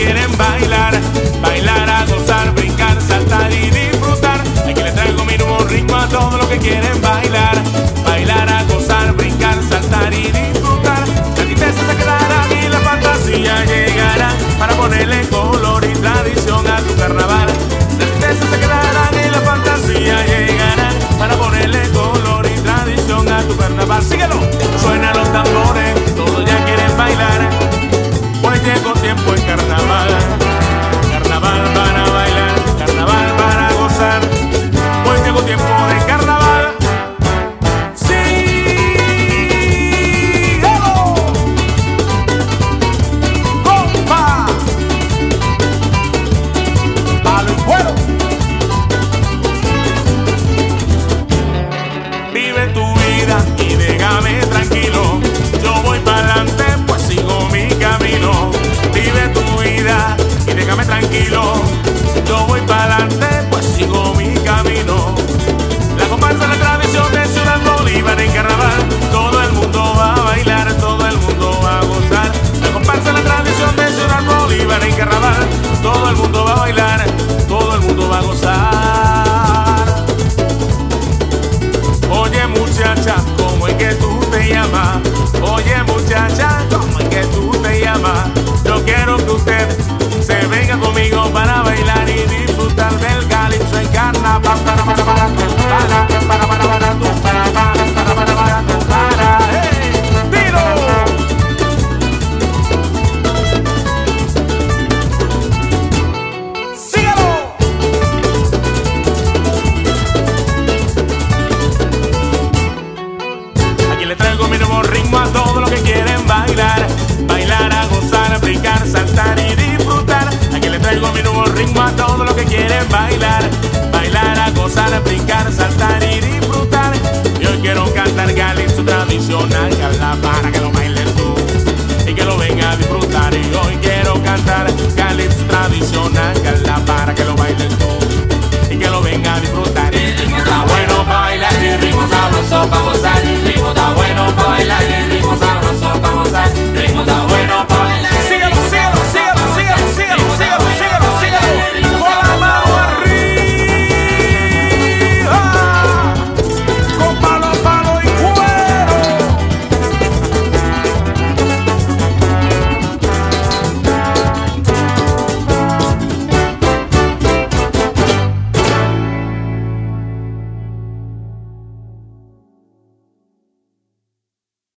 quieren bailar, bailar a gozar, brincar, saltar y disfrutar. Aquí les traigo mi nuevo ritmo a todos los que quieren bailar. Oh yeah. oye tradicional, que la para que lo bailen todo y que lo venga a disfrutar. El ritmo está bueno, baila y ritmo sabroso,